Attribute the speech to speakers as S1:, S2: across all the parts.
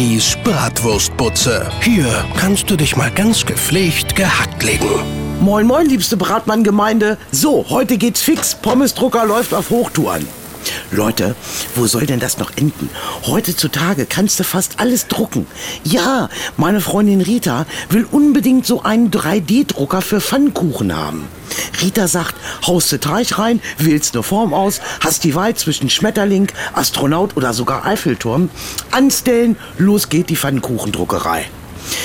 S1: Bibis Bratwurstbutze. Hier kannst du dich mal ganz gepflegt gehackt legen.
S2: Moin, moin, liebste Bratmann-Gemeinde. So, heute geht's fix. Pommesdrucker läuft auf Hochtouren. Leute, wo soll denn das noch enden? Heutzutage kannst du fast alles drucken. Ja, meine Freundin Rita will unbedingt so einen 3D-Drucker für Pfannkuchen haben. Rita sagt, haust du Teig rein, wählst eine Form aus, hast die Wahl zwischen Schmetterling, Astronaut oder sogar Eiffelturm, anstellen, los geht die Pfannkuchendruckerei.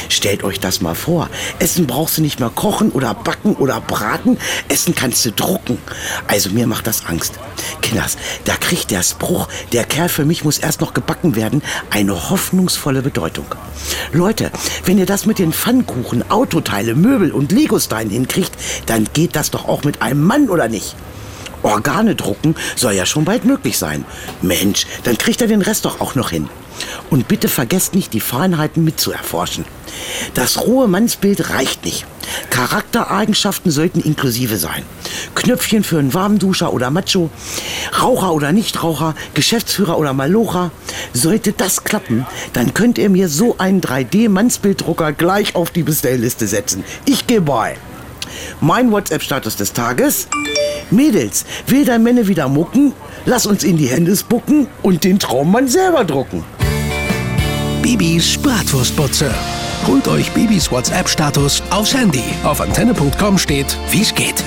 S2: Stellt euch das mal vor. Essen brauchst du nicht mehr kochen oder backen oder braten. Essen kannst du drucken. Also mir macht das Angst. Kinders, da kriegt der Spruch, der Kerl für mich muss erst noch gebacken werden, eine hoffnungsvolle Bedeutung. Leute, wenn ihr das mit den Pfannkuchen, Autoteile, Möbel und Legosteinen hinkriegt, dann geht das doch auch mit einem Mann, oder nicht? Organe drucken soll ja schon bald möglich sein. Mensch, dann kriegt er den Rest doch auch noch hin. Und bitte vergesst nicht, die Feinheiten mitzuerforschen. Das rohe Mannsbild reicht nicht. Charaktereigenschaften sollten inklusive sein. Knöpfchen für einen Warmduscher oder Macho, Raucher oder Nichtraucher, Geschäftsführer oder Malocher. Sollte das klappen, dann könnt ihr mir so einen 3D-Mannsbilddrucker gleich auf die Bestellliste setzen. Ich gehe bei. Mein WhatsApp-Status des Tages. Mädels, will dein Männer wieder mucken? Lass uns in die Hände spucken und den Traummann selber drucken.
S1: Bibis Bratwurstbutze. Holt euch Bibis WhatsApp-Status aufs Handy. Auf antenne.com steht, wie's geht.